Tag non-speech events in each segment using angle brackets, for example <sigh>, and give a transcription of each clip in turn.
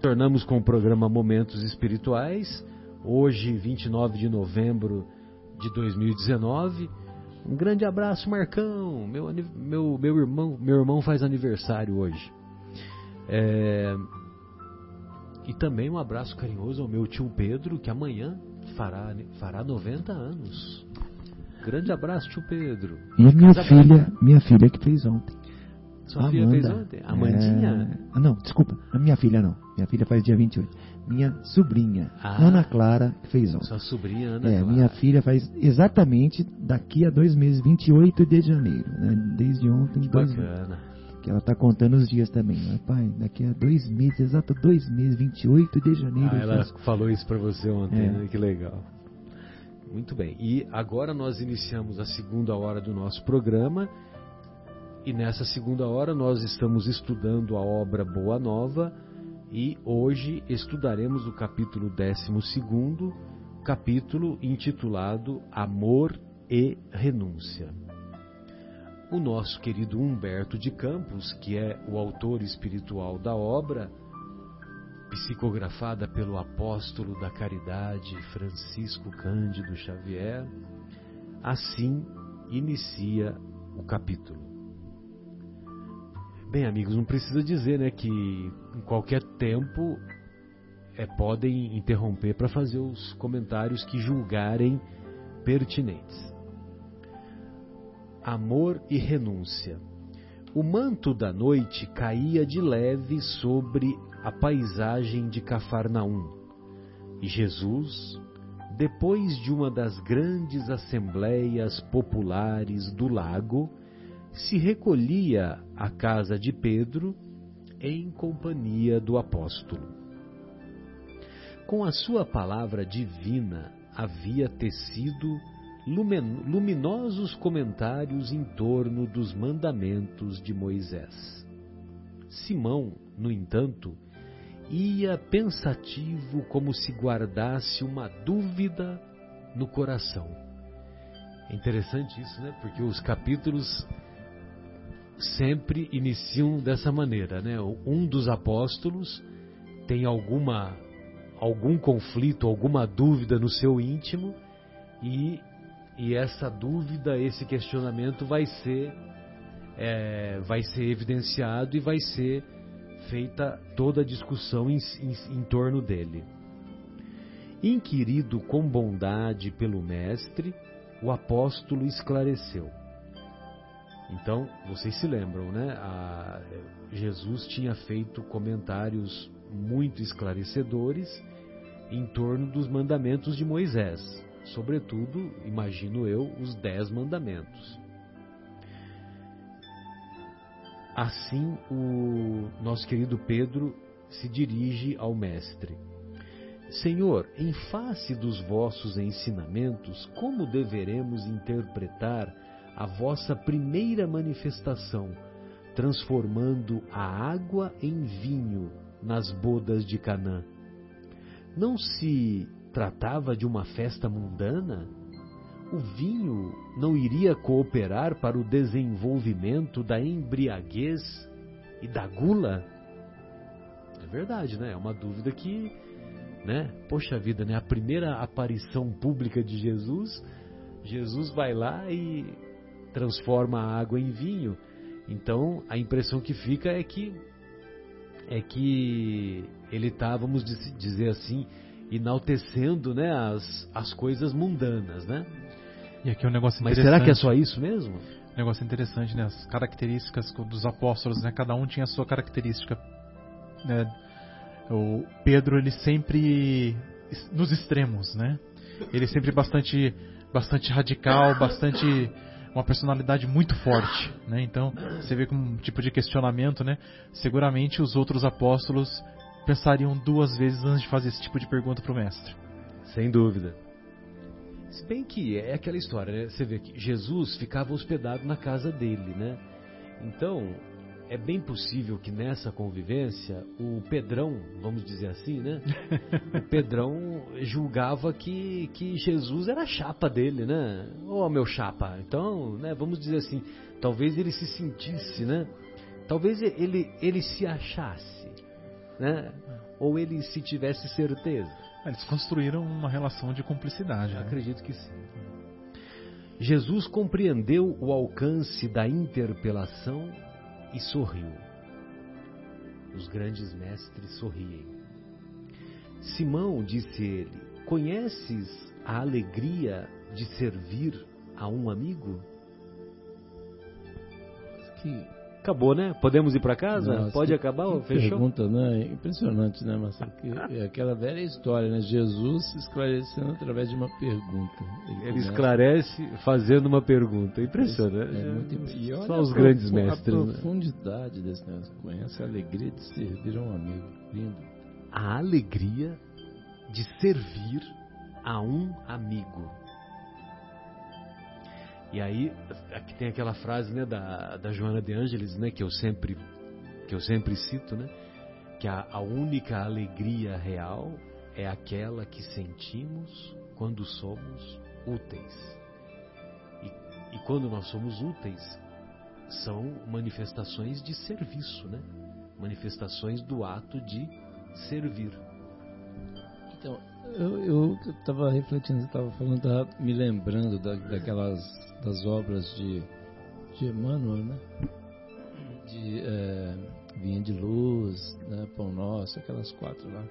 Tornamos com o programa Momentos Espirituais, hoje, 29 de novembro de 2019. Um grande abraço, Marcão. Meu, meu, meu, irmão, meu irmão faz aniversário hoje. É... E também um abraço carinhoso ao meu tio Pedro, que amanhã fará, fará 90 anos. Grande abraço, tio Pedro. E a minha filha, minha filha que fez ontem. Sua Amanda. filha fez ontem? Amandinha? É... Não, desculpa, a minha filha não. Minha filha faz dia 28. Minha sobrinha, ah, Ana Clara, que fez ontem. Sua sobrinha, Ana é, Clara. minha filha faz exatamente daqui a dois meses, 28 de janeiro. Né? Desde ontem. Que dois bacana. Meses que ela está contando os dias também. Mas, pai, daqui a dois meses, exato dois meses, 28 de janeiro. Ah, ela falou isso para você ontem, é. né? Que legal. Muito bem. E agora nós iniciamos a segunda hora do nosso programa. E nessa segunda hora nós estamos estudando a obra Boa Nova e hoje estudaremos o capítulo 12, capítulo intitulado Amor e Renúncia o nosso querido Humberto de Campos, que é o autor espiritual da obra, psicografada pelo apóstolo da caridade Francisco Cândido Xavier, assim inicia o capítulo. Bem, amigos, não precisa dizer, né, que em qualquer tempo é, podem interromper para fazer os comentários que julgarem pertinentes amor e renúncia. O manto da noite caía de leve sobre a paisagem de Cafarnaum. E Jesus, depois de uma das grandes assembleias populares do lago, se recolhia à casa de Pedro em companhia do apóstolo. Com a sua palavra divina havia tecido luminosos comentários em torno dos mandamentos de Moisés. Simão, no entanto, ia pensativo como se guardasse uma dúvida no coração. É interessante isso, né? Porque os capítulos sempre iniciam dessa maneira, né? Um dos apóstolos tem alguma algum conflito, alguma dúvida no seu íntimo e e essa dúvida, esse questionamento vai ser, é, vai ser evidenciado e vai ser feita toda a discussão em, em, em torno dele. Inquirido com bondade pelo Mestre, o apóstolo esclareceu. Então, vocês se lembram, né? A, Jesus tinha feito comentários muito esclarecedores em torno dos mandamentos de Moisés sobretudo, imagino eu, os dez mandamentos. Assim, o nosso querido Pedro se dirige ao Mestre. Senhor, em face dos vossos ensinamentos, como deveremos interpretar a vossa primeira manifestação, transformando a água em vinho nas bodas de Canaã? Não se tratava de uma festa mundana? O vinho não iria cooperar para o desenvolvimento da embriaguez e da gula? É verdade, né? É uma dúvida que, né? Poxa vida, né? A primeira aparição pública de Jesus, Jesus vai lá e transforma a água em vinho. Então, a impressão que fica é que é que ele está, vamos dizer assim, enaltecendo né, as, as coisas mundanas, né? E aqui é um negócio Mas será que é só isso mesmo? Um negócio interessante, né? As características dos apóstolos, né? Cada um tinha a sua característica. Né? O Pedro, ele sempre nos extremos, né? Ele sempre bastante, bastante radical, bastante uma personalidade muito forte, né? Então você vê como um tipo de questionamento, né? Seguramente os outros apóstolos pensariam duas vezes antes de fazer esse tipo de pergunta para o mestre. Sem dúvida. Se bem que é aquela história, né? Você vê que Jesus ficava hospedado na casa dele, né? Então, é bem possível que nessa convivência o Pedrão, vamos dizer assim, né? <laughs> o Pedrão julgava que, que Jesus era a chapa dele, né? Ô oh, meu chapa. Então, né, vamos dizer assim, talvez ele se sentisse, né? Talvez ele, ele se achasse né? Ou ele se tivesse certeza? Eles construíram uma relação de cumplicidade. Né? Acredito que sim. Jesus compreendeu o alcance da interpelação e sorriu. Os grandes mestres sorriem. Simão, disse ele, conheces a alegria de servir a um amigo? Que Acabou, né? Podemos ir para casa? Nossa, Pode que- acabar? que Fechou? Pergunta, né? Impressionante, né, Marcelo? Que é aquela velha história, né? Jesus esclarecendo através de uma pergunta. Ele começa- esclarece fazendo uma pergunta. Impressionante. É muito imp- e olha Só a os grandes mestres. A né? profundidade desse negócio. Conhece a alegria de servir a um amigo. Lindo. A alegria de servir a um amigo. E aí, aqui tem aquela frase né, da, da Joana de Ângeles, né, que eu sempre que eu sempre cito, né, que a, a única alegria real é aquela que sentimos quando somos úteis. E, e quando nós somos úteis, são manifestações de serviço, né? Manifestações do ato de servir. Eu estava refletindo, estava falando, tava me lembrando da, daquelas das obras de, de Emmanuel, né? De é, Vinha de Luz, né? Pão Nosso, aquelas quatro lá.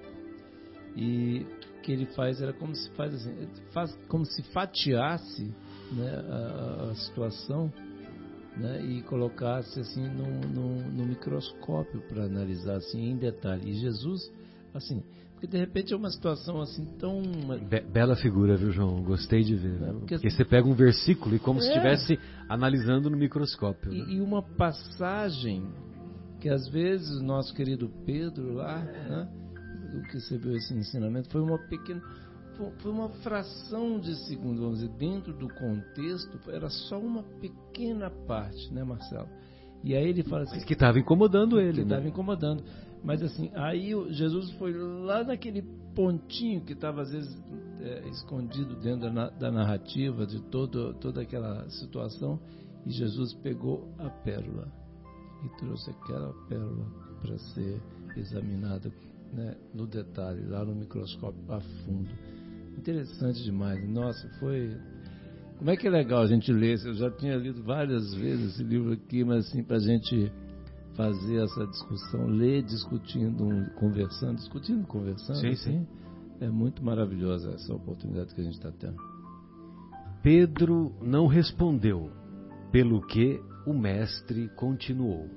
E o que ele faz era como se faz assim, faz como se fatiasse né, a, a situação né, e colocasse assim no, no, no microscópio para analisar assim em detalhe. E Jesus, assim, porque de repente é uma situação assim tão Be- bela figura, viu, João? Gostei de ver. É, porque... porque- você pega um versículo e como se É. estivesse analisando no microscópio. né? E, e uma passagem que às vezes o nosso querido Pedro lá, né, o que recebeu esse ensinamento, foi uma pequena. foi- uma fração de segundo, vamos dizer, dentro do contexto, era só uma pequena parte, né, Marcelo? E aí ele fala assim. Mas que estava incomodando ele, que estava né? incomodando. Mas assim, aí Jesus foi lá naquele pontinho que estava às vezes é, escondido dentro da, da narrativa de todo, toda aquela situação e Jesus pegou a pérola e trouxe aquela pérola para ser examinada né, no detalhe, lá no microscópio a fundo. Interessante demais. Nossa, foi como é que é legal a gente ler? Eu já tinha lido várias vezes esse livro aqui, mas assim, para a gente fazer essa discussão, ler discutindo, conversando, discutindo, conversando, Sim, assim, é muito maravilhosa essa oportunidade que a gente está tendo. Pedro não respondeu, pelo que o mestre continuou.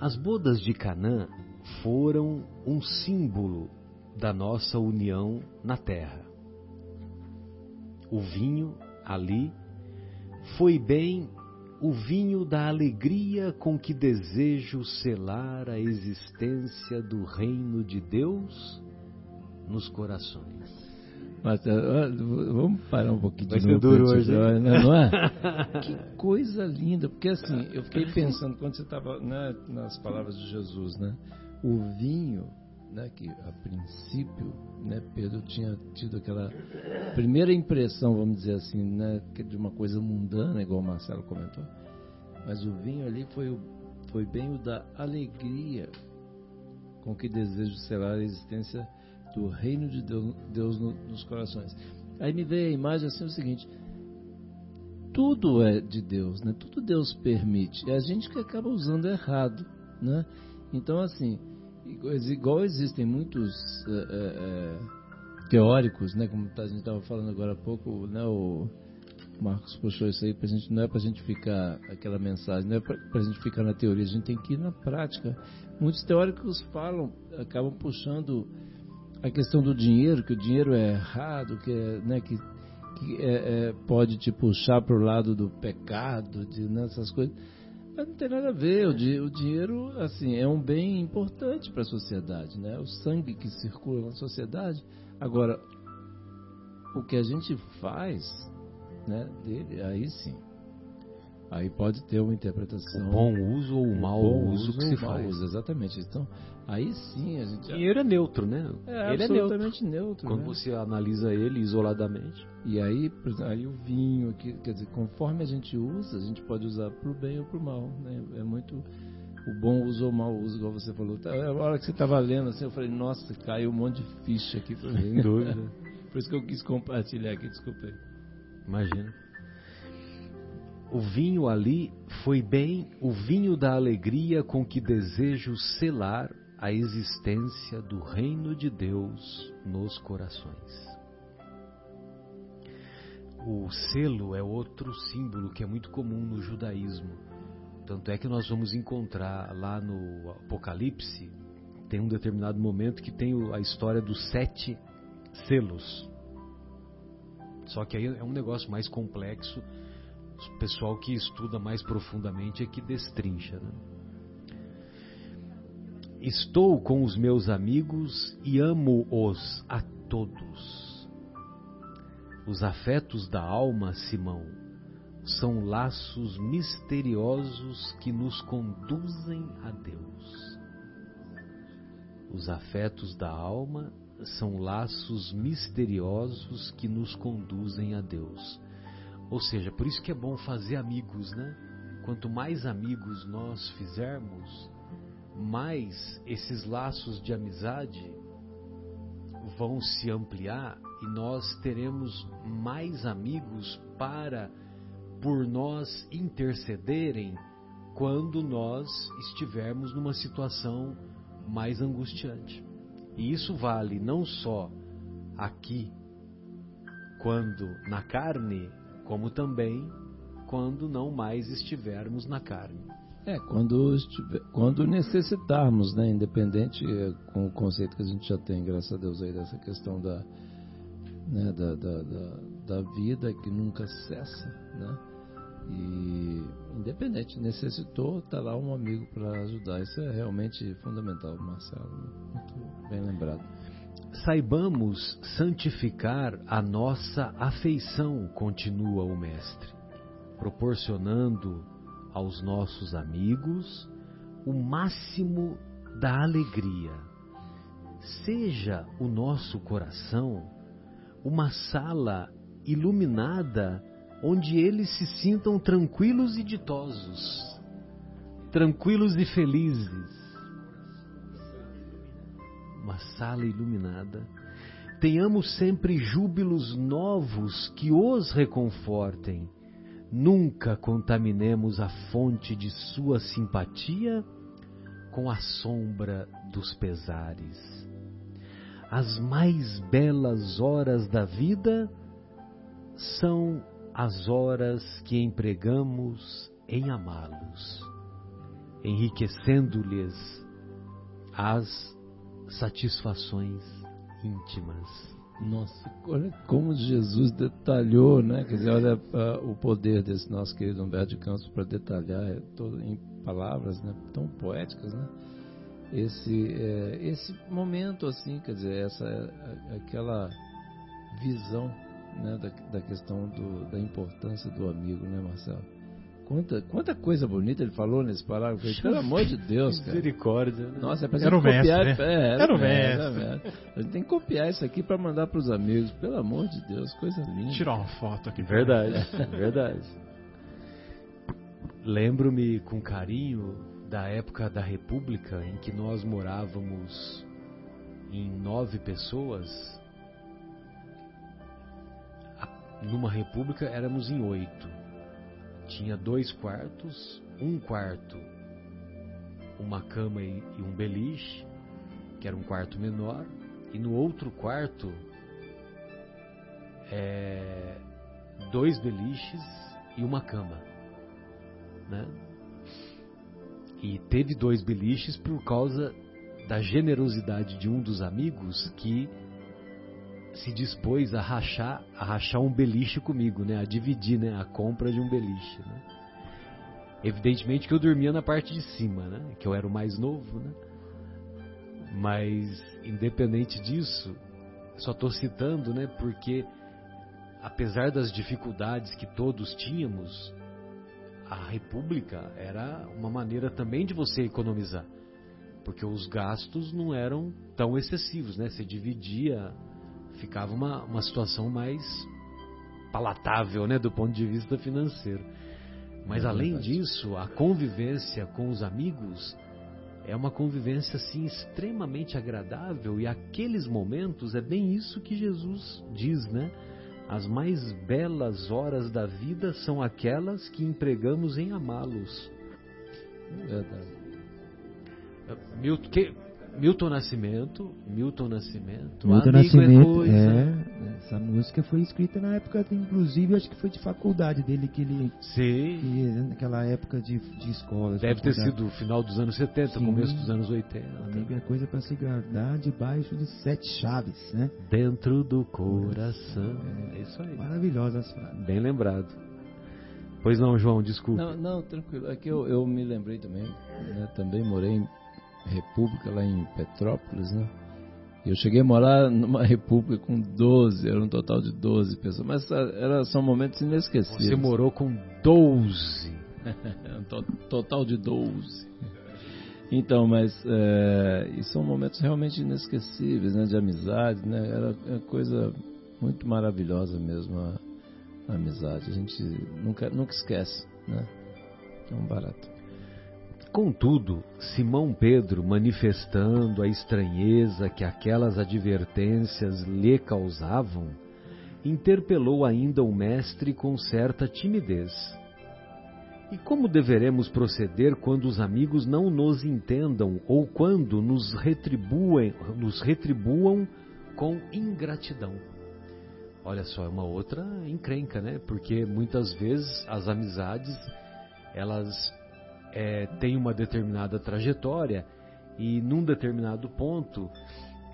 As bodas de Canaã foram um símbolo da nossa união na terra. O vinho ali foi bem o vinho da alegria com que desejo selar a existência do reino de Deus nos corações. Mas, ah, vamos parar um pouquinho Vai de ser novo, duro hoje? Não, não é? <laughs> que coisa linda, porque assim, eu fiquei pensando quando você estava né, nas palavras de Jesus, né? O vinho, né, que a princípio, né, Pedro tinha tido aquela primeira impressão, vamos dizer assim, né, que de uma coisa mundana, igual o Marcelo comentou. Mas o vinho ali foi, foi bem o da alegria com que desejo selar a existência do reino de Deus, Deus no- nos corações. Aí me veio a imagem assim o seguinte: tudo é de Deus, né? Tudo Deus permite. É a gente que acaba usando errado, né? Então assim, igual- existem muitos eh, eh, teóricos, né? Como a gente estava falando agora há pouco, né? O Marcos puxou isso aí pra gente, não é pra gente ficar aquela mensagem, não é pra, pra gente ficar na teoria, a gente tem que ir na prática. Muitos teóricos falam, acabam puxando a questão do dinheiro, que o dinheiro é errado, que, é, né, que, que é, é, pode te puxar para o lado do pecado, de nessas coisas. Mas não tem nada a ver. O, di- o dinheiro, assim, é um bem importante para a sociedade, né? O sangue que circula na sociedade. Agora, o que a gente faz, né, dele, aí sim. Aí pode ter uma interpretação. O bom uso ou o mau bom uso que ou se faz. uso, exatamente. Então, aí sim a gente. Dinheiro é neutro, né? É ele é neutro. absolutamente neutro. Quando né? você analisa ele isoladamente. E aí, exemplo, aí o vinho, que, quer dizer, conforme a gente usa, a gente pode usar para o bem ou para o mal. Né? É muito, o bom uso ou o mau uso, igual você falou. Tá, a hora que você estava lendo assim, eu falei, nossa, caiu um monte de ficha aqui para mim. Sem dúvida. <laughs> Por isso que eu quis compartilhar aqui, desculpa aí. Imagina. O vinho ali foi bem o vinho da alegria com que desejo selar a existência do reino de Deus nos corações. O selo é outro símbolo que é muito comum no judaísmo. Tanto é que nós vamos encontrar lá no Apocalipse, tem um determinado momento que tem a história dos sete selos. Só que aí é um negócio mais complexo. O pessoal que estuda mais profundamente é que destrincha. Né? Estou com os meus amigos e amo-os a todos. Os afetos da alma, Simão, são laços misteriosos que nos conduzem a Deus. Os afetos da alma são laços misteriosos que nos conduzem a Deus. Ou seja, por isso que é bom fazer amigos, né? Quanto mais amigos nós fizermos, mais esses laços de amizade vão se ampliar e nós teremos mais amigos para por nós intercederem quando nós estivermos numa situação mais angustiante. E isso vale não só aqui, quando na carne, como também quando não mais estivermos na carne. É, quando, estiver, quando necessitarmos, né? Independente é, com o conceito que a gente já tem, graças a Deus, aí dessa questão da, né, da, da, da, da vida que nunca cessa, né? E independente, necessitou, tá lá um amigo para ajudar. Isso é realmente fundamental, Marcelo. Muito bem lembrado. Saibamos santificar a nossa afeição, continua o Mestre, proporcionando aos nossos amigos o máximo da alegria. Seja o nosso coração uma sala iluminada onde eles se sintam tranquilos e ditosos, tranquilos e felizes. Uma sala iluminada. Tenhamos sempre júbilos novos que os reconfortem. Nunca contaminemos a fonte de sua simpatia com a sombra dos pesares. As mais belas horas da vida são as horas que empregamos em amá-los, enriquecendo-lhes as satisfações íntimas. Nossa, olha como Jesus detalhou, né? Quer dizer, olha uh, o poder desse nosso querido Humberto de Campos para detalhar é, todo, em palavras né, tão poéticas, né? Esse, é, esse momento, assim, quer dizer, essa, aquela visão né, da, da questão do, da importância do amigo, né, Marcelo? Quanta, quanta coisa bonita ele falou nesse parágrafo. Pelo amor de Deus, cara. Misericórdia. Né? Nossa, é pra era o copiar. mestre, né? é, era, era o mestre. mestre. A gente tem que copiar isso aqui para mandar para os amigos. Pelo amor de Deus, coisa linda. Tirar uma foto aqui. Verdade, verdade. Lembro-me com carinho da época da República em que nós morávamos em nove pessoas numa república éramos em oito. Tinha dois quartos, um quarto, uma cama e, um beliche, que era um quarto menor, e no outro quarto é, dois beliches e uma cama, né? E teve dois beliches por causa da generosidade de um dos amigos que se dispôs a rachar, a rachar um beliche comigo, né? A dividir, né? A compra de um beliche, né? Evidentemente que eu dormia na parte de cima, né? Que eu era o mais novo, né? Mas independente disso, só estou citando, né? Porque apesar das dificuldades que todos tínhamos, a República era uma maneira também de você economizar, porque os gastos não eram tão excessivos, né? Você dividia ficava uma, uma situação mais palatável, né, do ponto de vista financeiro. Mas É além disso, a convivência com os amigos é uma convivência assim extremamente agradável e aqueles momentos é bem isso que Jesus diz, né? As mais belas horas da vida são aquelas que empregamos em amá-los. Verdade. Milton, que- Milton Nascimento, Milton Nascimento, Milton amigo Nascimento, é coisa. é, essa música foi escrita na época, inclusive, acho que foi de faculdade dele, que ele, Sim, que, naquela época de, de escola. de deve ter sido final dos anos 70, Sim. começo dos anos 80. Amigo é coisa para se guardar debaixo de sete chaves, né? Dentro do coração. É isso aí. Maravilhosas frases. Bem lembrado. Pois não, João, desculpe. Não, não, tranquilo. É que eu, eu me lembrei também, né? Também morei República, lá em Petrópolis, né? Eu cheguei a morar numa <laughs> república com 12, era um total de 12 pessoas. Mas era, são momentos inesquecíveis. Você morou com 12. É <laughs> um to- total de 12. Então, mas é, e são momentos realmente inesquecíveis, né? De amizade, né? Era uma coisa muito maravilhosa mesmo a, a amizade. A gente nunca, nunca esquece, né? É um barato. Contudo, Simão Pedro, manifestando a estranheza que aquelas advertências lhe causavam, interpelou ainda o mestre com certa timidez. E como deveremos proceder quando os amigos não nos entendam ou quando nos retribuem, nos retribuam com ingratidão? Olha só, é uma outra encrenca, né? Porque muitas vezes as amizades elas é, têm uma determinada trajetória e num determinado ponto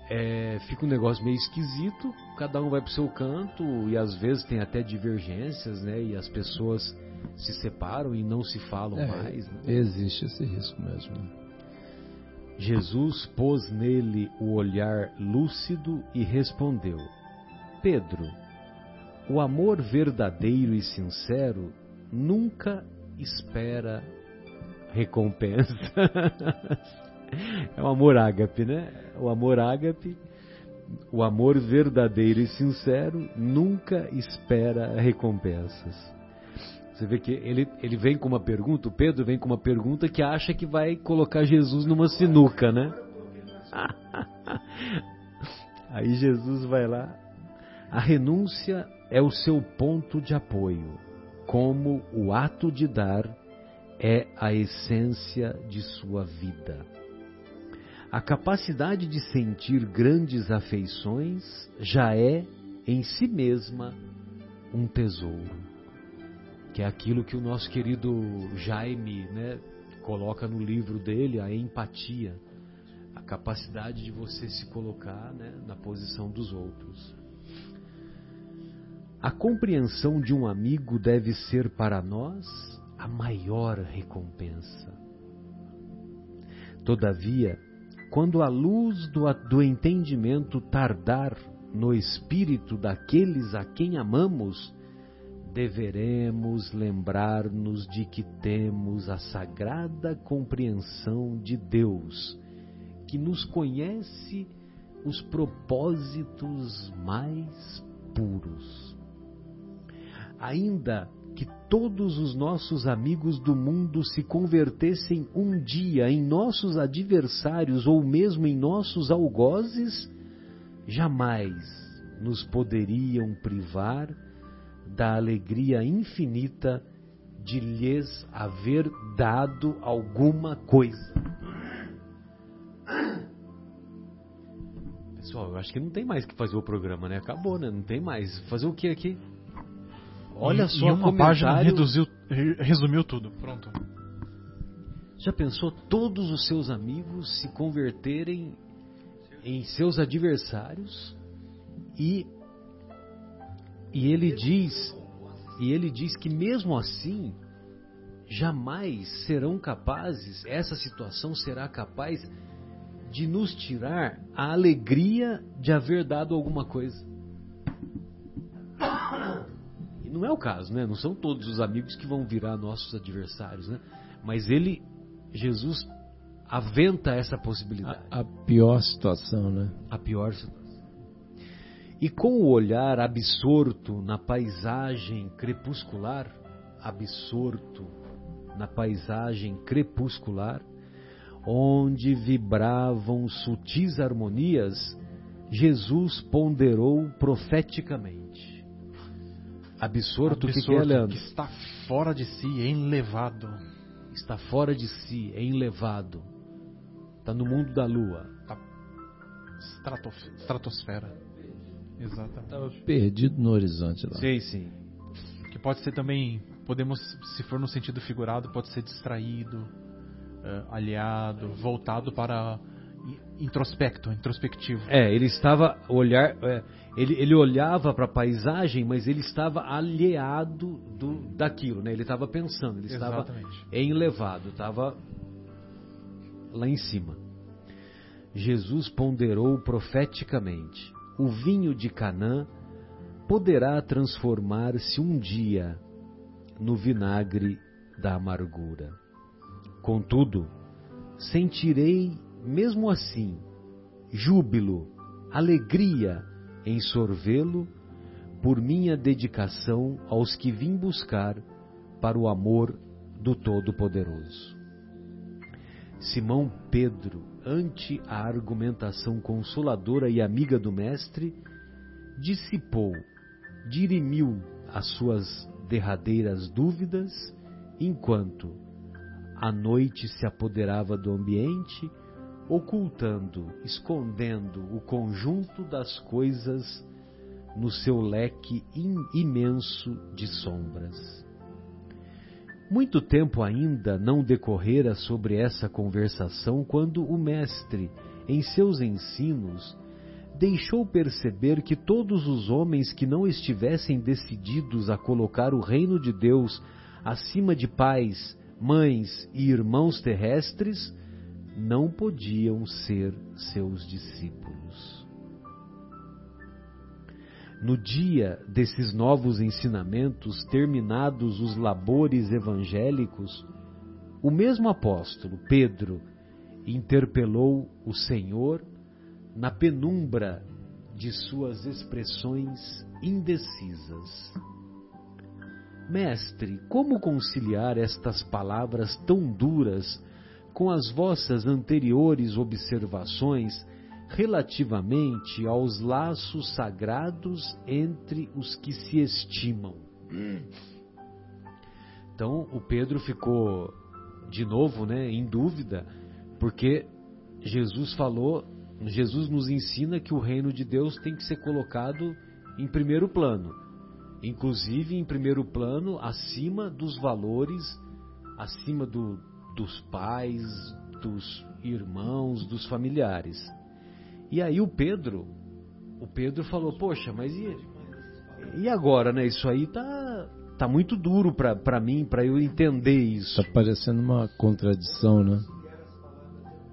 é, fica um negócio meio esquisito, cada um vai para o seu canto e às vezes tem até divergências, né? E as pessoas se separam e não se falam É, mais. né? Existe esse risco mesmo. né? Jesus pôs nele o olhar lúcido e respondeu: Pedro, o amor verdadeiro e sincero nunca espera recompensa. <laughs> é o amor ágape, né? O amor ágape, o amor verdadeiro e sincero nunca espera recompensas. Você vê que ele, ele vem com uma pergunta, o Pedro vem com uma pergunta que acha que vai colocar Jesus numa sinuca, né? <laughs> Aí Jesus vai lá. A renúncia é o seu ponto de apoio, como o ato de dar é a essência de sua vida. A capacidade de sentir grandes afeições já é, em si mesma, um tesouro. Que é aquilo que o nosso querido Jaime né, coloca no livro dele, a empatia. A capacidade de você se colocar né, na posição dos outros. A compreensão de um amigo deve ser para nós a maior recompensa. Todavia, quando a luz do, do entendimento tardar no espírito daqueles a quem amamos, deveremos lembrar-nos de que temos a sagrada compreensão de Deus, que nos conhece os propósitos mais puros. Ainda que todos os nossos amigos do mundo se convertessem um dia em nossos adversários ou mesmo em nossos algozes, jamais nos poderiam privar da alegria infinita de lhes haver dado alguma coisa. Pessoal, eu acho que não tem mais que fazer o programa, né? Acabou, né? Não tem mais. Fazer o que aqui? Olha só, uma página comentário. reduziu, re- resumiu tudo. Pronto. Já pensou todos os seus amigos se converterem em seus adversários e e ele diz e ele diz que mesmo assim jamais serão capazes, essa situação será capaz de nos tirar a alegria de haver dado alguma coisa. E não é o caso, né? Não são todos os amigos que vão virar nossos adversários, né? Mas ele, Jesus, aventa essa possibilidade. A, a pior situação, né? A pior situação. E com o olhar absorto na paisagem crepuscular, absorto na paisagem crepuscular, onde vibravam sutis harmonias, Jesus ponderou profeticamente. Absorto, o que, que é, Leandro? Que está fora de si, enlevado. Está fora de si, é enlevado. Está no mundo da lua. Está Estratof estratosfera. Exatamente. Estava perdido no horizonte lá. Sim, sim. Que pode ser também, podemos, se for no sentido figurado, pode ser distraído, uh, aliado, voltado para introspecto, introspectivo. É, ele estava olhar, é, ele, ele olhava para a paisagem, mas ele estava alheado do, daquilo, né? Ele estava pensando, ele Exatamente. estava enlevado, estava lá em cima. Jesus ponderou profeticamente: o vinho de Canaã poderá transformar-se um dia no vinagre da amargura. Contudo, sentirei mesmo assim, júbilo, alegria em sorvê-lo por minha dedicação aos que vim buscar para o amor do Todo-Poderoso. Simão Pedro, ante a argumentação consoladora e amiga do Mestre, dissipou, dirimiu as suas derradeiras dúvidas, enquanto a noite se apoderava do ambiente ocultando, escondendo o conjunto das coisas no seu leque imenso de sombras. Muito tempo ainda não decorrera sobre essa conversação quando o Mestre, em seus ensinos, deixou perceber que todos os homens que não estivessem decididos a colocar o reino de Deus acima de pais, mães e irmãos terrestres não podiam ser seus discípulos. No dia desses novos ensinamentos, terminados os labores evangélicos, o mesmo apóstolo, Pedro, interpelou o Senhor na penumbra de suas expressões indecisas. Mestre, como conciliar estas palavras tão duras com as vossas anteriores observações relativamente aos laços sagrados entre os que se estimam. Então o Pedro ficou de novo, né, em dúvida, porque Jesus falou, Jesus nos ensina que o reino de Deus tem que ser colocado em primeiro plano, inclusive em primeiro plano acima dos valores, acima do, dos pais, dos irmãos, dos familiares. E aí o Pedro, o Pedro falou: "Poxa, mas e, e agora, né? Isso aí tá tá muito duro para mim, para eu entender isso". Tá parecendo uma contradição, né?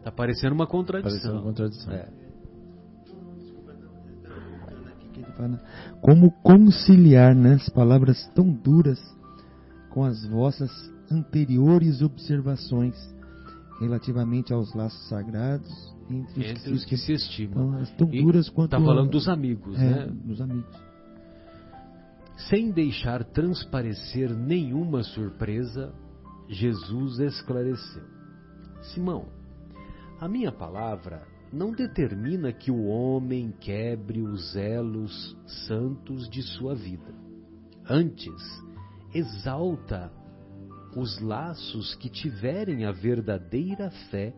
Tá parecendo uma contradição. Parecendo uma contradição. É. Como conciliar né, as palavras tão duras com as vossas anteriores observações relativamente aos laços sagrados entre, entre os, que, que se estimam. Então, tão duras quanto. Está falando dos amigos, é, né? Dos amigos. Sem deixar transparecer nenhuma surpresa, Jesus esclareceu: Simão, a minha palavra não determina que o homem quebre os elos santos de sua vida. Antes, exalta os laços que tiverem a verdadeira fé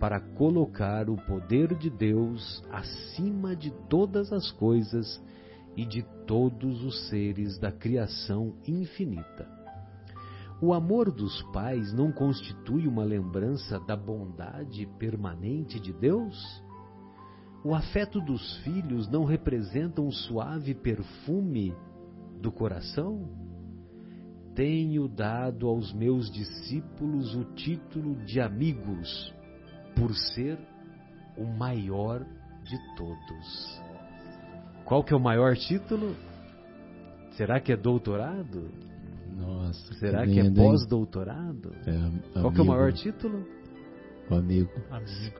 para colocar o poder de Deus acima de todas as coisas e de todos os seres da criação infinita. O amor dos pais não constitui uma lembrança da bondade permanente de Deus? O afeto dos filhos não representa um suave perfume do coração? Tenho dado aos meus discípulos o título de amigos, por ser o maior de todos. Qual que é o maior título? Será que é doutorado? Nossa, Será que, que é lindo, pós-doutorado? É, Qual que é o amigo. maior título? O amigo.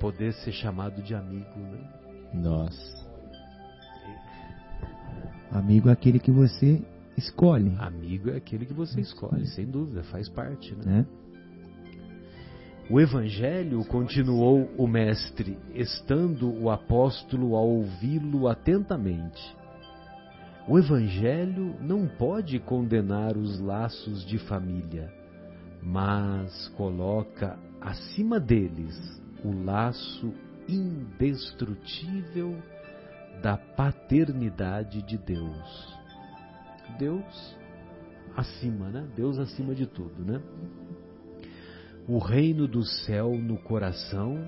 Poder ser chamado de amigo, né? Nossa. Amigo é aquele que você escolhe, Amigo é aquele que você escolhe, sem dúvida, faz parte, né? né? O Evangelho, continuou o Mestre, estando o apóstolo a ouvi-lo atentamente. O Evangelho não pode condenar os laços de família, mas coloca acima deles o laço indestrutível da paternidade de Deus. Deus acima, né? Deus acima de tudo, né? O reino do céu no coração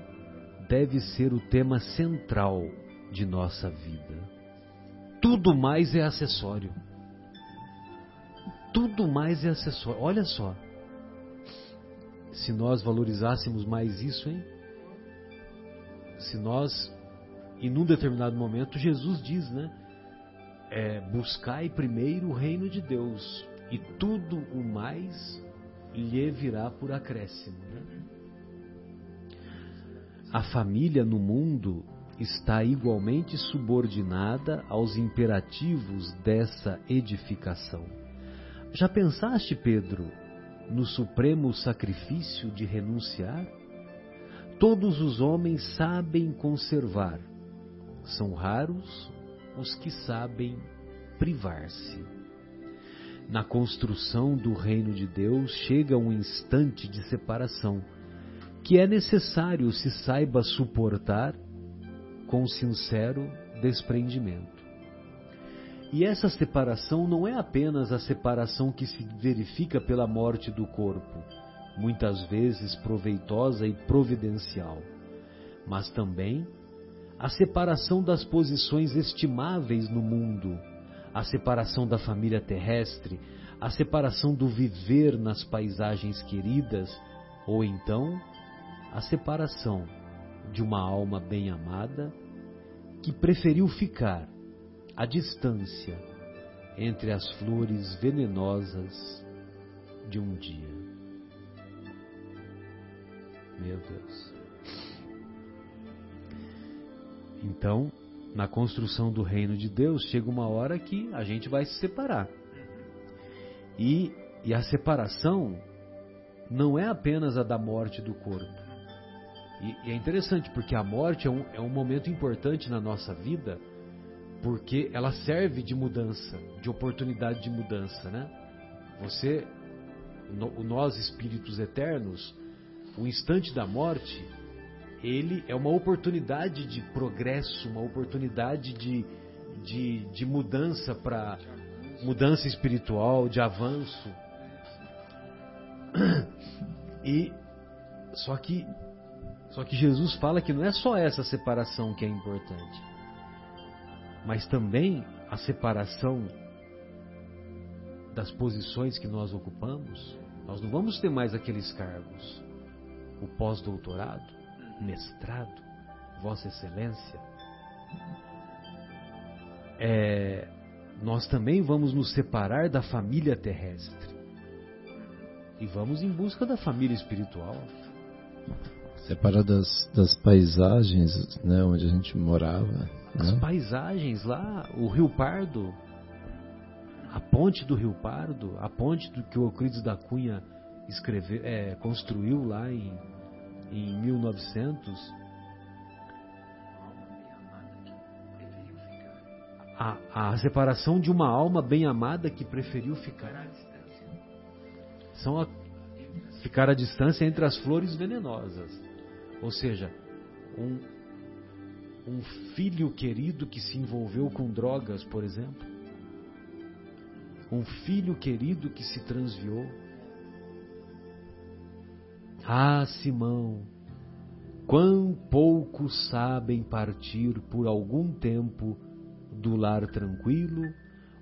deve ser o tema central de nossa vida. Tudo mais é acessório. Tudo mais é acessório. Olha só. Se nós valorizássemos mais isso, hein? Se nós, em um determinado momento, Jesus diz, né? É, buscai primeiro o reino de Deus e tudo o mais lhe virá por acréscimo. Né? A família no mundo está igualmente subordinada aos imperativos dessa edificação. Já pensaste, Pedro, no supremo sacrifício de renunciar? Todos os homens sabem conservar, são raros os que sabem privar-se. Na construção do reino de Deus chega um instante de separação, que é necessário se saiba suportar com sincero desprendimento. E essa separação não é apenas a separação que se verifica pela morte do corpo, muitas vezes proveitosa e providencial, mas também a separação das posições estimáveis no mundo, a separação da família terrestre, a separação do viver nas paisagens queridas, ou então a separação de uma alma bem amada que preferiu ficar à distância entre as flores venenosas de um dia. Meu Deus. Então, na construção do reino de Deus, chega uma hora que a gente vai se separar. E, e a separação não é apenas a da morte do corpo. E, e é interessante porque a morte é um, é um momento importante na nossa vida, porque ela serve de mudança, de oportunidade de mudança, né? Você, no, nós espíritos eternos, o instante da morte, ele é uma oportunidade de progresso, uma oportunidade de, de, de mudança para mudança espiritual, de avanço. E só que só que Jesus fala que não é só essa separação que é importante, mas também a separação das posições que nós ocupamos. Nós não vamos ter mais aqueles cargos. O pós-doutorado, mestrado, Vossa Excelência. É, nós também vamos nos separar da família terrestre e vamos em busca da família espiritual. Separar das, das paisagens, né, onde a gente morava. As né? paisagens lá, o Rio Pardo, a ponte do Rio Pardo, a ponte do que o Euclides da Cunha escreveu, é, construiu lá em, em 1900. A, a separação de uma alma bem amada que preferiu ficar são a, ficar à distância entre as flores venenosas. Ou seja, um, um filho querido que se envolveu com drogas, por exemplo. Um filho querido que se transviou. Ah, Simão, quão pouco sabem partir por algum tempo do lar tranquilo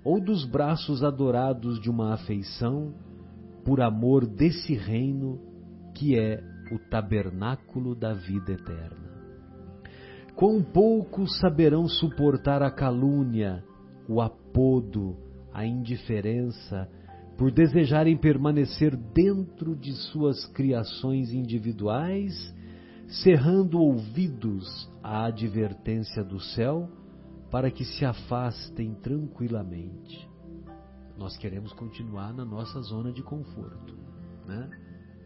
ou dos braços adorados de uma afeição por amor desse reino que é o tabernáculo da vida eterna. Quão poucos saberão suportar a calúnia, o apodo, a indiferença, por desejarem permanecer dentro de suas criações individuais, cerrando ouvidos à advertência do céu, para que se afastem tranquilamente. Nós queremos continuar na nossa zona de conforto, né?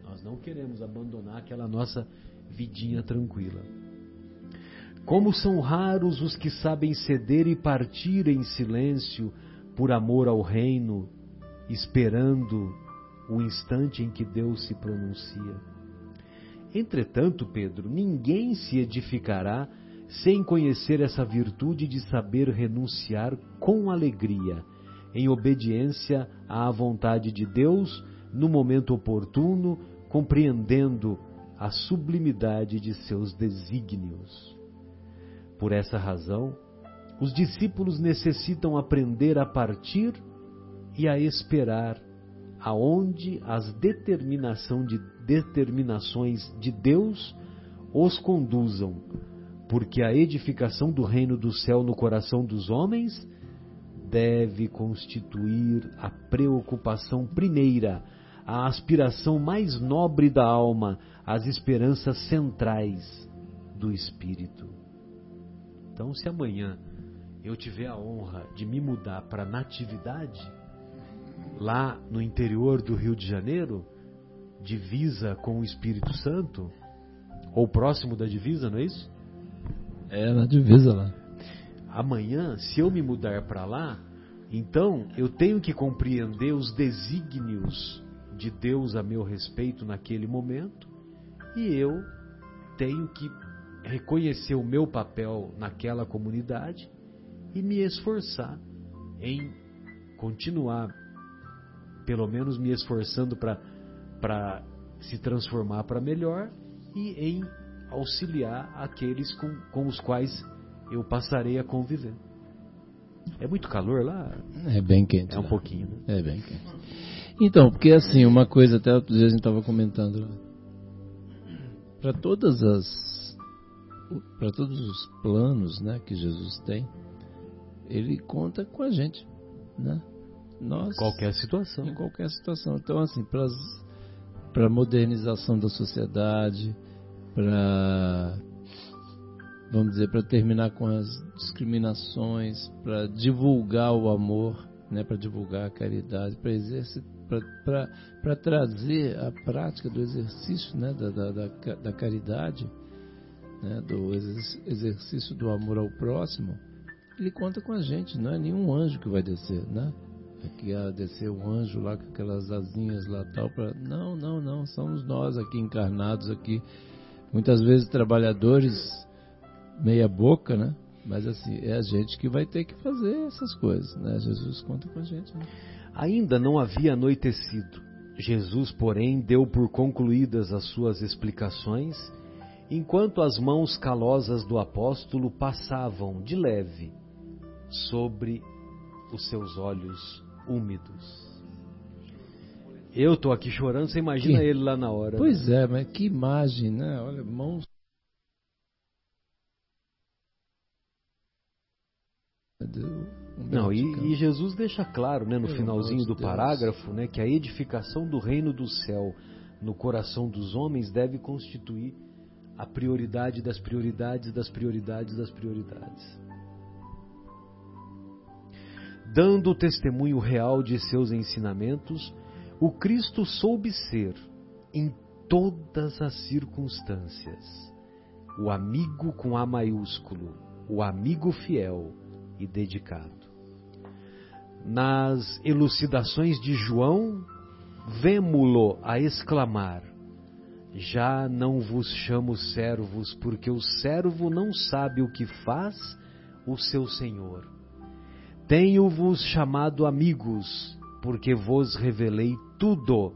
Nós não queremos abandonar aquela nossa vidinha tranquila. Como são raros os que sabem ceder e partir em silêncio por amor ao reino, esperando o instante em que Deus se pronuncia. Entretanto, Pedro, ninguém se edificará sem conhecer essa virtude de saber renunciar com alegria, em obediência à vontade de Deus, no momento oportuno, compreendendo a sublimidade de seus desígnios. Por essa razão, os discípulos necessitam aprender a partir e a esperar aonde as determinação de determinações de Deus os conduzam, porque a edificação do reino do céu no coração dos homens deve constituir a preocupação primeira, a aspiração mais nobre da alma, as esperanças centrais do espírito. Então, se amanhã eu tiver a honra de me mudar para Natividade, lá no interior do Rio de Janeiro, divisa com o Espírito Santo, ou próximo da divisa, não é isso? É, na divisa lá. Amanhã, se eu me mudar para lá, então eu tenho que compreender os desígnios de Deus a meu respeito naquele momento, e eu tenho que reconhecer o meu papel naquela comunidade e me esforçar em continuar, pelo menos me esforçando para se transformar para melhor e em auxiliar aqueles com, com os quais eu passarei a conviver. É muito calor lá? É bem quente. É um lá. pouquinho, né? É bem quente. Então, porque assim, uma coisa até outro dia a gente estava comentando. Para todas as para todos os planos né, que Jesus tem, ele conta com a gente. Né? Nós, Qualquer situação. em qualquer situação. Então, assim, para a modernização da sociedade, para, vamos dizer, para terminar com as discriminações, para divulgar o amor, né, para divulgar a caridade, para trazer a prática do exercício né, da, da, da, da caridade né, do exercício do amor ao próximo, ele conta com a gente, não é nenhum anjo que vai descer, né? Que ia descer um anjo lá com aquelas asinhas lá tal para não, não, não, somos nós aqui encarnados aqui, muitas vezes trabalhadores meia boca, né? Mas assim, é a gente que vai ter que fazer essas coisas, né? Jesus conta com a gente. Né? Ainda não havia anoitecido. Jesus, porém, deu por concluídas as suas explicações enquanto as mãos calosas do apóstolo passavam de leve sobre os seus olhos úmidos. Eu estou aqui chorando, você imagina que... ele lá na hora. Pois né? é, mas que imagem, né? Olha, mãos. Não, e, e, Jesus deixa claro, né, no Meu finalzinho do parágrafo, né, que a edificação do reino do céu no coração dos homens deve constituir a prioridade das prioridades das prioridades das prioridades. Dando testemunho real de seus ensinamentos, o Cristo soube ser, em todas as circunstâncias, o amigo com A maiúsculo, o amigo fiel e dedicado. Nas elucidações de João, vemo-lo a exclamar: já não vos chamo servos, porque o servo não sabe o que faz o seu senhor. Tenho-vos chamado amigos, porque vos revelei tudo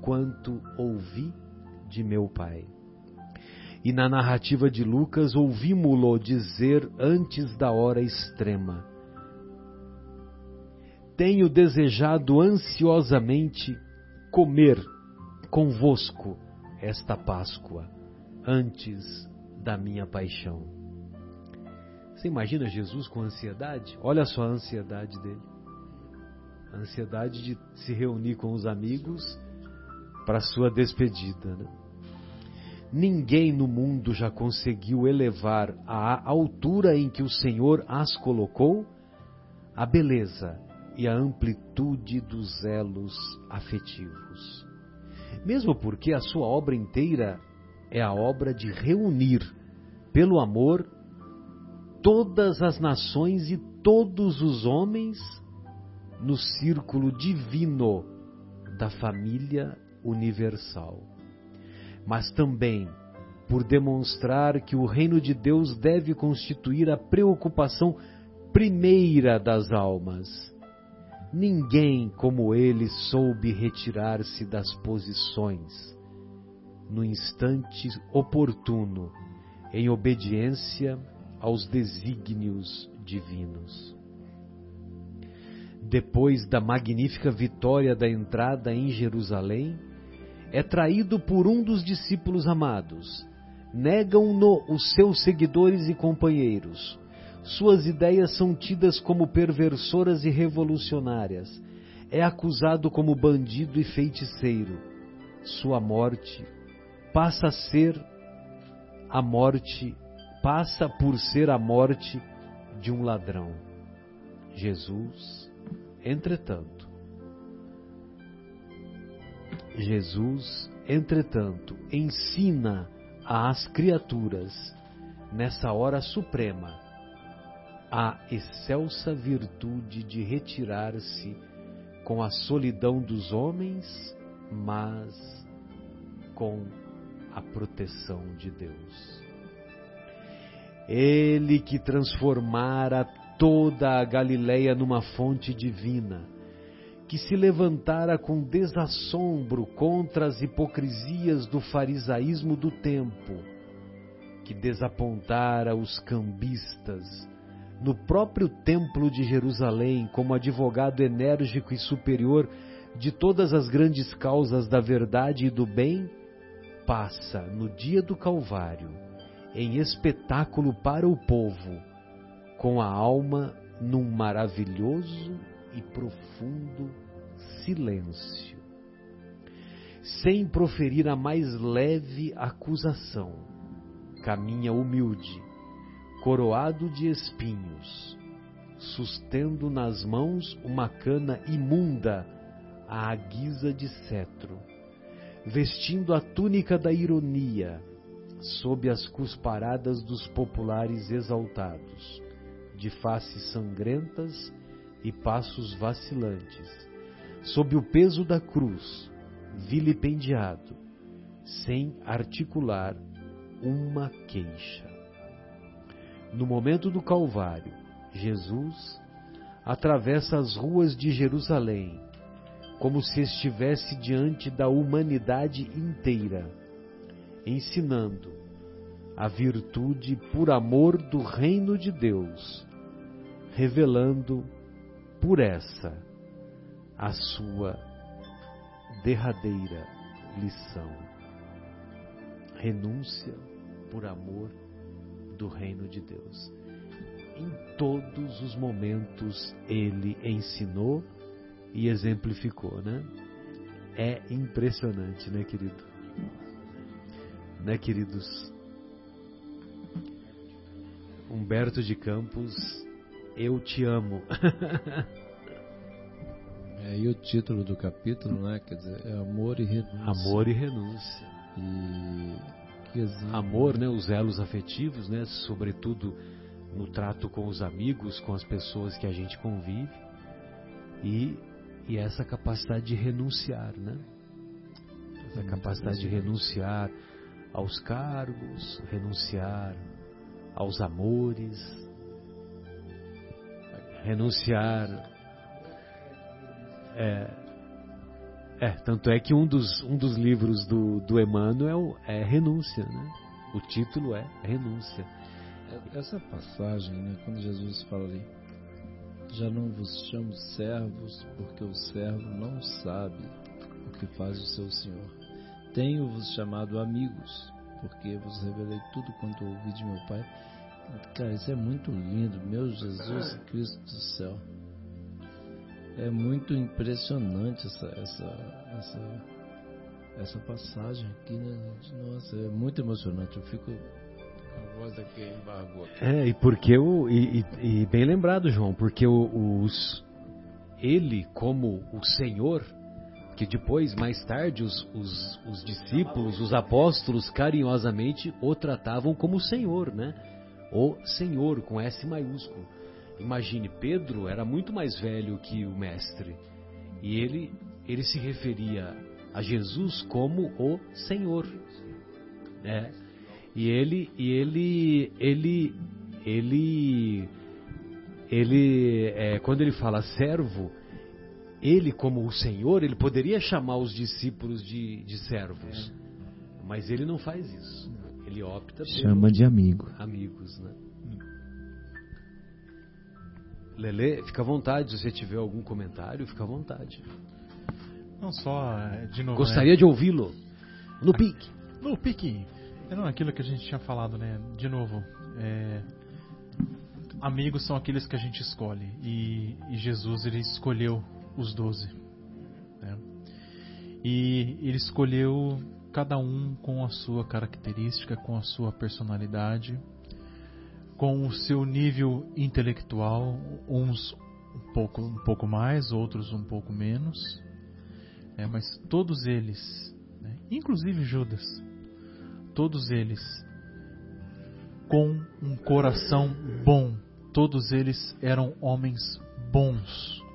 quanto ouvi de meu Pai. E na narrativa de Lucas ouvimos-lo dizer antes da hora extrema: Tenho desejado ansiosamente comer convosco esta Páscoa antes da minha paixão. Você imagina Jesus com ansiedade? Olha só a ansiedade dele. A ansiedade de se reunir com os amigos para sua despedida. Né? Ninguém no mundo já conseguiu elevar à altura em que o Senhor as colocou a beleza e a amplitude dos elos afetivos. Mesmo porque a sua obra inteira é a obra de reunir, pelo amor, todas as nações e todos os homens no círculo divino da família universal. Mas também por demonstrar que o reino de Deus deve constituir a preocupação primeira das almas. Ninguém como ele soube retirar-se das posições no instante oportuno, em obediência aos desígnios divinos. Depois da magnífica vitória da entrada em Jerusalém, é traído por um dos discípulos amados. Negam-no os seus seguidores e companheiros. Suas ideias são tidas como perversoras e revolucionárias. É acusado como bandido e feiticeiro. Sua morte passa a ser a morte, passa por ser a morte de um ladrão. Jesus, entretanto, Jesus, entretanto, ensina às criaturas, nessa hora suprema, a excelsa virtude de retirar-se com a solidão dos homens, mas com a proteção de Deus. Ele que transformara toda a Galileia numa fonte divina, que se levantara com desassombro contra as hipocrisias do farisaísmo do tempo, que desapontara os cambistas no próprio templo de Jerusalém como advogado enérgico e superior de todas as grandes causas da verdade e do bem, passa no dia do Calvário em espetáculo para o povo, com a alma num maravilhoso e profundo silêncio, sem proferir a mais leve acusação, caminha humilde, coroado de espinhos, sustendo nas mãos uma cana imunda à guisa de cetro, vestindo a túnica da ironia, sob as cusparadas dos populares exaltados, de faces sangrentas e passos vacilantes, sob o peso da cruz, vilipendiado, sem articular uma queixa. No momento do Calvário, Jesus atravessa as ruas de Jerusalém como se estivesse diante da humanidade inteira, ensinando a virtude por amor do reino de Deus, revelando por essa a sua derradeira lição. Renúncia por amor do reino de Deus. Em todos os momentos ele ensinou e exemplificou, né? É impressionante, né, querido? Né, queridos? Humberto de Campos, eu te amo. <laughs> é, e o título do capítulo, né? Quer dizer, é amor e renúncia. Amor e renúncia. E amor, né? Os elos afetivos, né? Sobretudo no trato com os amigos, com as pessoas que a gente convive. E, e essa capacidade de renunciar, né? Essa capacidade de renunciar aos cargos, renunciar aos amores, renunciar. É, é, tanto é que um dos, um dos livros do, do Emmanuel é Renúncia, né? O título é Renúncia. Essa passagem, né, quando Jesus fala ali, já não vos chamo servos, porque o servo não sabe o que faz o seu Senhor. Tenho-vos chamado amigos, porque vos revelei tudo quanto ouvi de meu Pai. Cara, isso é muito lindo, meu Jesus Cristo do céu. É muito impressionante essa, essa, essa, essa passagem aqui, né? Nossa, é muito emocionante. Eu fico a voz daqui embargou. Aqui. É, e porque o. E, e, e, bem lembrado, João, porque o, os, ele, como o Senhor, que depois, mais tarde, os, os, os, discípulos, os apóstolos, carinhosamente o tratavam como Senhor, né? O Senhor, com S maiúsculo. Imagine, Pedro era muito mais velho que o Mestre. E ele, ele se referia a Jesus como o Senhor. Né? E ele, e ele, ele, ele, ele, é, quando ele fala servo, ele como o Senhor, ele poderia chamar os discípulos de, de servos, mas ele não faz isso. Ele opta por chama de amigo. Amigos, né? Lele, fica à vontade. Se você tiver algum comentário, fica à vontade. Não só, de novo. Gostaria né? de ouvi-lo. No pique. No pique. É não aquilo que a gente tinha falado, né? De novo. É, amigos são aqueles que a gente escolhe. E, e Jesus, ele escolheu os doze. Né? E ele escolheu cada um com a sua característica, com a sua personalidade, com o seu nível intelectual, uns um pouco, um pouco mais, outros um pouco menos, né? mas todos eles, né? inclusive Judas, todos eles com um coração bom, todos eles eram homens bons.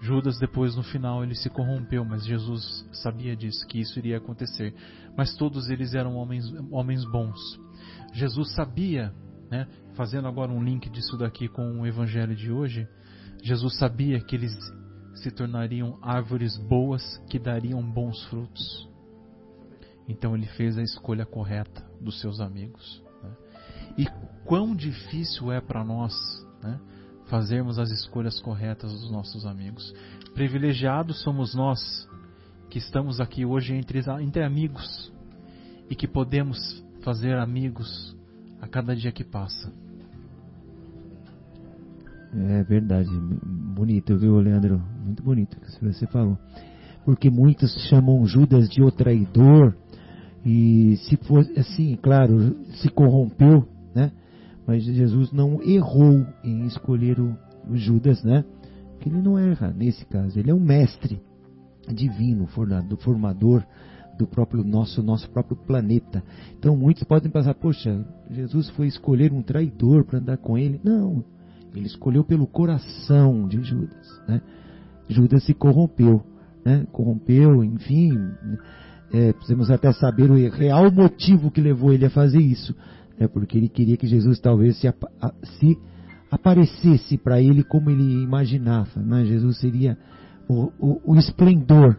Judas depois no final ele se corrompeu, mas Jesus sabia disso, que isso iria acontecer. Mas todos eles eram homens, homens bons. Jesus sabia, né, fazendo agora um link disso daqui com o evangelho de hoje, Jesus sabia que eles se tornariam árvores boas que dariam bons frutos. Então ele fez a escolha correta dos seus amigos. Né? E quão difícil é para nós, né? Fazermos as escolhas corretas dos nossos amigos. Privilegiados somos nós que estamos aqui hoje entre, entre amigos e que podemos fazer amigos a cada dia que passa. É verdade, bonito, viu, Leandro? Muito bonito o que você falou. Porque muitos chamam Judas de o traidor e se fosse assim, claro, se corrompeu? Mas Jesus não errou em escolher o, o Judas, né? Porque ele não erra nesse caso. Ele é um mestre divino, formador do próprio nosso nosso próprio planeta. Então muitos podem pensar, poxa, Jesus foi escolher um traidor para andar com ele. Não, ele escolheu pelo coração de Judas, né? Judas se corrompeu, né? Corrompeu, enfim, é, precisamos até saber o real motivo que levou ele a fazer isso é porque ele queria que Jesus talvez se, se aparecesse para ele como ele imaginava. Né? Jesus seria o, o, o esplendor,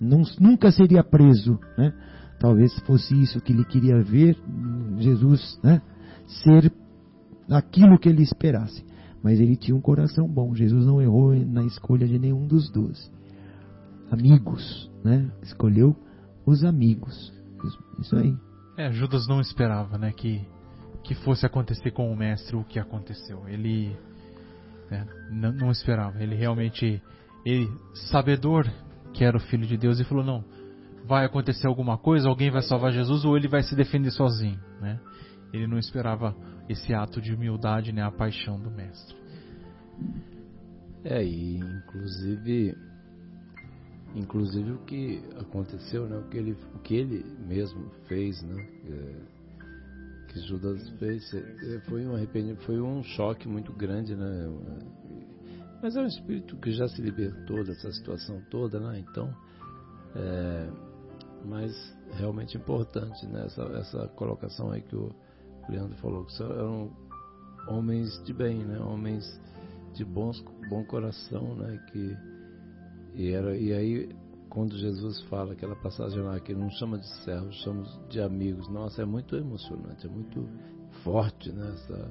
não, nunca seria preso. Né? Talvez fosse isso que ele queria ver, Jesus né? ser aquilo que ele esperasse. Mas ele tinha um coração bom. Jesus não errou na escolha de nenhum dos doze. Amigos, né? Escolheu os amigos. Isso aí. É, Judas não esperava, né, que que fosse acontecer com o mestre o que aconteceu. Ele né, não, esperava. Ele realmente, ele sabedor que era o filho de Deus, e falou: não, vai acontecer alguma coisa, alguém vai salvar Jesus ou ele vai se defender sozinho, né? Ele não esperava esse ato de humildade, né, a paixão do mestre. É, e inclusive inclusive o que aconteceu, né, o que ele, o que ele mesmo fez, né, é, que Judas fez é, foi um arrependimento, foi um choque muito grande, né? Mas é um espírito que já se libertou dessa situação toda, né? Então, é, mas realmente importante, né? Essa, essa colocação aí que o Leandro falou, que eram homens de bem, né? Homens de bons, bom coração, né? Que e era e aí quando Jesus fala aquela passagem lá que não chama de servos, chama de amigos. Nossa, é muito emocionante, é muito forte né, essa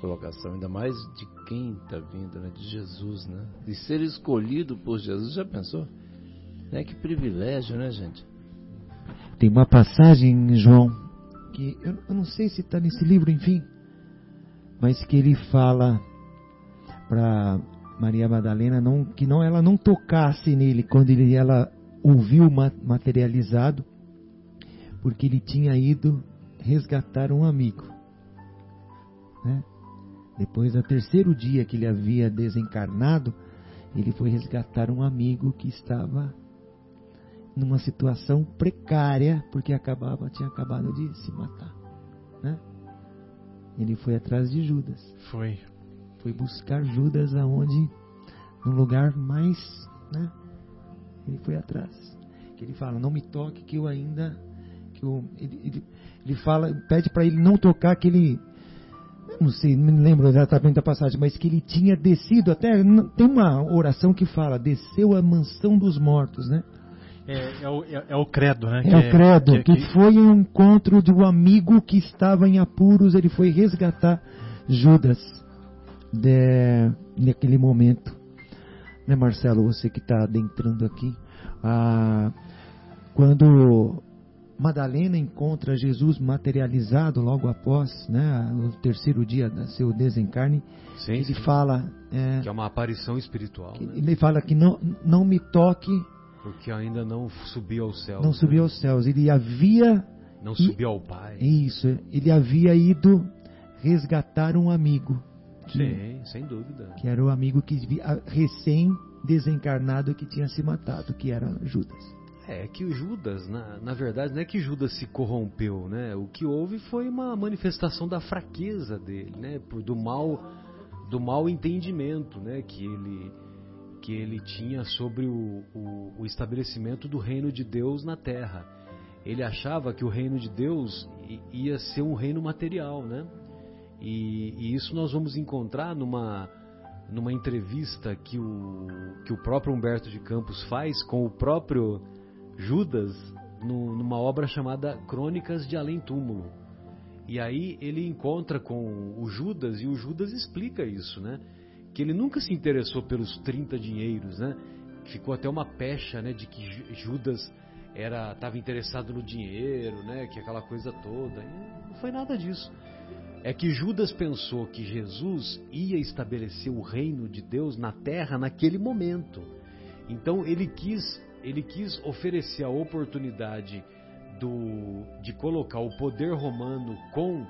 colocação, ainda mais de quem está vindo, né, de Jesus, né? De ser escolhido por Jesus, já pensou? Né, que privilégio, né, gente? Tem uma passagem, João, que eu, eu não sei se está nesse livro, enfim, mas que ele fala para Maria Madalena não, que não ela não tocasse nele quando ele, ela ouviu materializado, porque ele tinha ido resgatar um amigo. Né? Depois, do terceiro dia que ele havia desencarnado, ele foi resgatar um amigo que estava numa situação precária, porque acabava, tinha acabado de se matar. Né? Ele foi atrás de Judas. Foi. Foi buscar Judas aonde? No lugar mais. Né? Ele foi atrás. Que ele fala, não me toque que eu ainda. Que eu, ele, ele, ele fala, pede para ele não tocar que ele não sei, não me lembro exatamente da passagem, mas que ele tinha descido até tem uma oração que fala desceu a mansão dos mortos, né? É, é, o, é, é o credo, né? É que o credo, que, que, que, foi um encontro de um amigo que estava em apuros, ele foi resgatar Judas de, naquele momento. Né, Marcelo, você que está adentrando aqui, ah, quando Madalena encontra Jesus materializado logo após né, o terceiro dia do seu desencarne. Sim, ele sim. fala. É, que é uma aparição espiritual. Né? Ele fala que não, não me toque. Porque ainda não subiu aos céus. Não né? subiu aos céus. Ele havia. Não subiu ao Pai. Isso. Ele havia ido resgatar um amigo. Sim, sem dúvida. Que era o amigo que recém desencarnado que tinha se matado, que era Judas. É que o Judas, na, na verdade, não é que Judas se corrompeu, né? O que houve foi uma manifestação da fraqueza dele, né? Por, do mal, do mal entendimento, né? Que ele, que ele tinha sobre o, o, o estabelecimento do reino de Deus na Terra. Ele achava que o reino de Deus ia ser um reino material, né? E, e isso nós vamos encontrar numa numa entrevista que o, que o próprio Humberto de Campos faz com o próprio Judas no, numa obra chamada Crônicas de Além Túmulo. E aí ele encontra com o Judas e o Judas explica isso, né? Que ele nunca se interessou pelos 30 dinheiros, né? Ficou até uma pecha, né, de que Judas era estava interessado no dinheiro, né, que aquela coisa toda. E não foi nada disso. É que Judas pensou que Jesus ia estabelecer o reino de Deus na terra naquele momento. Então ele quis ele quis oferecer a oportunidade do, de colocar o poder romano com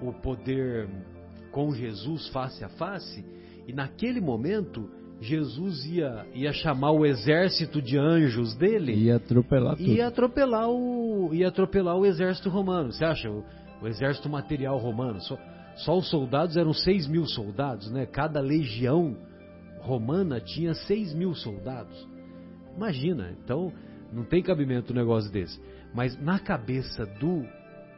o poder com Jesus face a face, e naquele momento Jesus ia, ia chamar o exército de anjos dele. Ia atropelar tudo. Ia atropelar o, ia atropelar o exército romano. Você acha? O, exército material romano. Só, só os soldados eram 6 mil soldados, né? Cada legião romana tinha 6 mil soldados. Imagina, então não tem cabimento um negócio desse. Mas na cabeça do,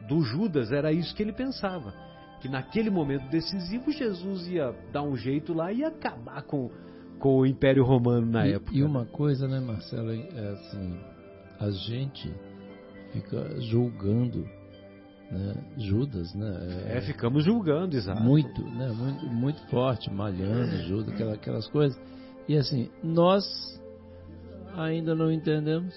do Judas era isso que ele pensava. Que naquele momento decisivo Jesus ia dar um jeito lá e acabar com, com o Império Romano na e, época. E uma coisa, né, Marcelo, é assim, a gente fica julgando né, Judas, né? É, é, ficamos julgando, exato. Muito, né? Muito, muito forte, malhando Judas, aquelas, aquelas coisas. E assim, nós ainda não entendemos.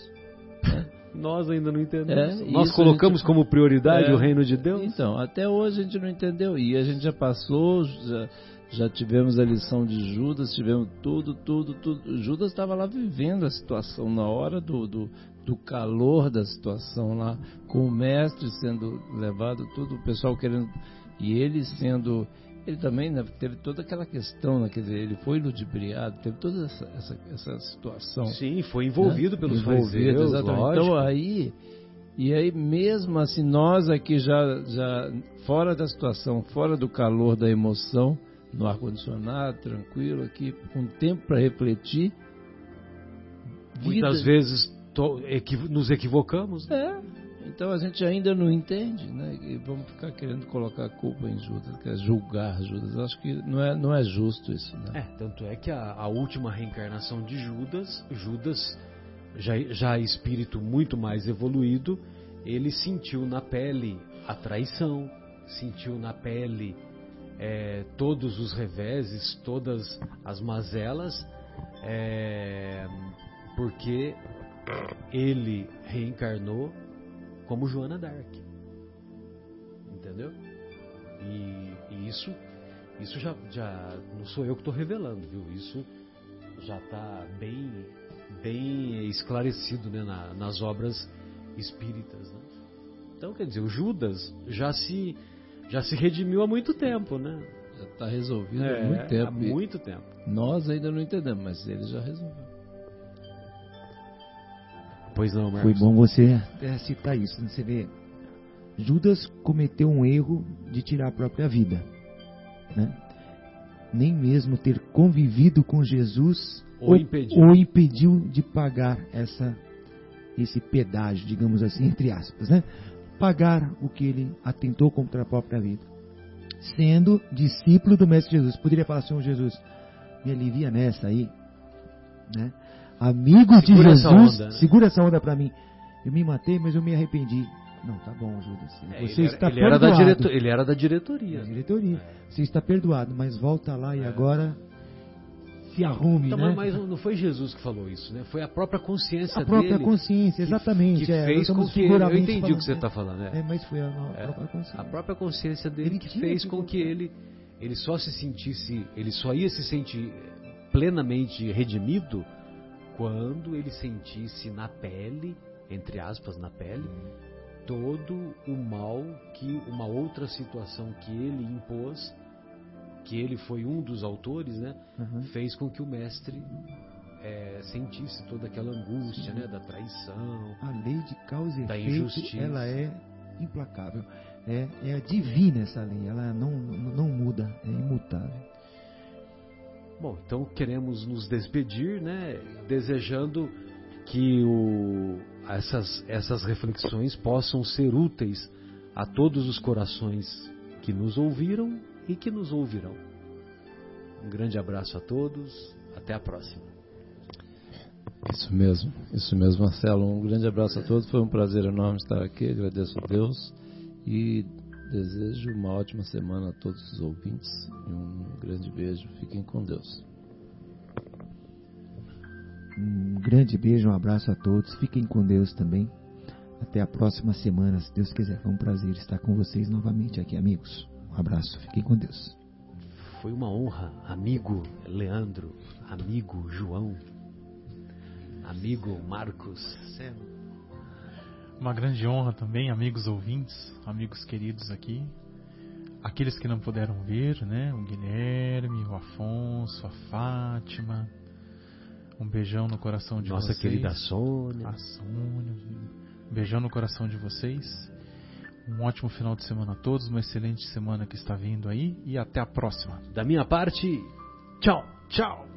Né? <laughs> Nós ainda não entendemos. É, Nós colocamos gente... como prioridade é, o reino de Deus? Então, até hoje a gente não entendeu. E a gente já passou, já, já tivemos a lição de Judas, tivemos tudo, tudo, tudo. Judas estava lá vivendo a situação na hora do, do, do, calor da situação lá, com o mestre sendo levado, tudo, o pessoal querendo. E ele sendo ele também né, teve toda aquela questão, né, quer dizer, ele foi ludibriado, teve toda essa, essa, essa situação. Sim, foi envolvido né? pelos envolvido, fariseus, exatamente. Então aí, e aí mesmo assim, nós aqui já, já fora da situação, fora do calor da emoção, no ar-condicionado, tranquilo, aqui, com tempo para refletir. Muitas vezes nos equivocamos. Né? É, então a gente ainda não entende, né? E vamos ficar querendo colocar a culpa em Judas, quer julgar Judas. Acho que não é, não é justo isso, né? É, tanto é que a, a última reencarnação de Judas, Judas, já, já espírito muito mais evoluído, ele sentiu na pele a traição, sentiu na pele é, todos os reveses, todas as mazelas, é, porque ele reencarnou como Joana Dark. Entendeu? E, e isso, isso já, já não sou eu que estou revelando, viu? Isso já está bem, bem esclarecido né, na, nas obras espíritas. Né? Então, quer dizer, o Judas já se, já se redimiu há muito tempo, né? Já está resolvido é, há muito tempo. Há muito tempo. Nós ainda não entendemos, mas ele já resolveu. Pois não, Marcos. Foi bom você é, citar isso. Você vê, Judas cometeu um erro de tirar a própria vida. Né? Nem mesmo ter convivido com Jesus ou, ou, impediu. impediu de pagar essa, esse pedágio, digamos assim, entre aspas. Né? Pagar o que ele atentou contra a própria vida. Sendo discípulo do Mestre Jesus. Poderia falar, Senhor Jesus, me alivia nessa aí. Né? Amigo segura de Jesus, essa onda, né? segura essa onda para mim. Eu me matei, mas eu me arrependi. Não, tá bom, Judas. É, você ele está era, ele perdoado. Era diretor, ele era da diretoria. Da diretoria. É. Você está perdoado, mas volta lá e é. agora se arrume, então, né? Mas não foi Jesus que falou isso, né? Foi a própria consciência a própria dele consciência, exatamente. Que, que é, fez com que eu entendi falando, o que você está falando, né? É, mas foi a, a, própria consciência. A própria consciência dele ele que fez que com que ele ele só se sentisse, ele só ia se sentir plenamente redimido quando ele sentisse na pele, entre aspas, na pele, todo o mal que uma outra situação que ele impôs, que ele foi um dos autores, né, uhum. fez com que o mestre é, sentisse toda aquela angústia, né, da traição, a lei de causa e da efeito, injustiça. ela é implacável, é, é divina essa lei, ela não não muda, é imutável. Bom, então queremos nos despedir, né, desejando que o, essas, essas reflexões possam ser úteis a todos os corações que nos ouviram e que nos ouvirão. Um grande abraço a todos, até a próxima. Isso mesmo, isso mesmo, Marcelo. Um grande abraço a todos, foi um prazer enorme estar aqui, agradeço a Deus e Desejo uma ótima semana a todos os ouvintes e um grande beijo. Fiquem com Deus. Um grande beijo, um abraço a todos. Fiquem com Deus também. Até a próxima semana, se Deus quiser. Foi um prazer estar com vocês novamente aqui, amigos. Um abraço, fiquem com Deus. Foi uma honra, amigo Leandro, amigo João, amigo Marcos. Uma grande honra também, amigos ouvintes, amigos queridos aqui. Aqueles que não puderam ver, né? O Guilherme, o Afonso, a Fátima. Um beijão no coração de Nossa vocês. Nossa querida Sônia. A Sônia. Um beijão no coração de vocês. Um ótimo final de semana a todos, uma excelente semana que está vindo aí e até a próxima. Da minha parte, tchau, tchau.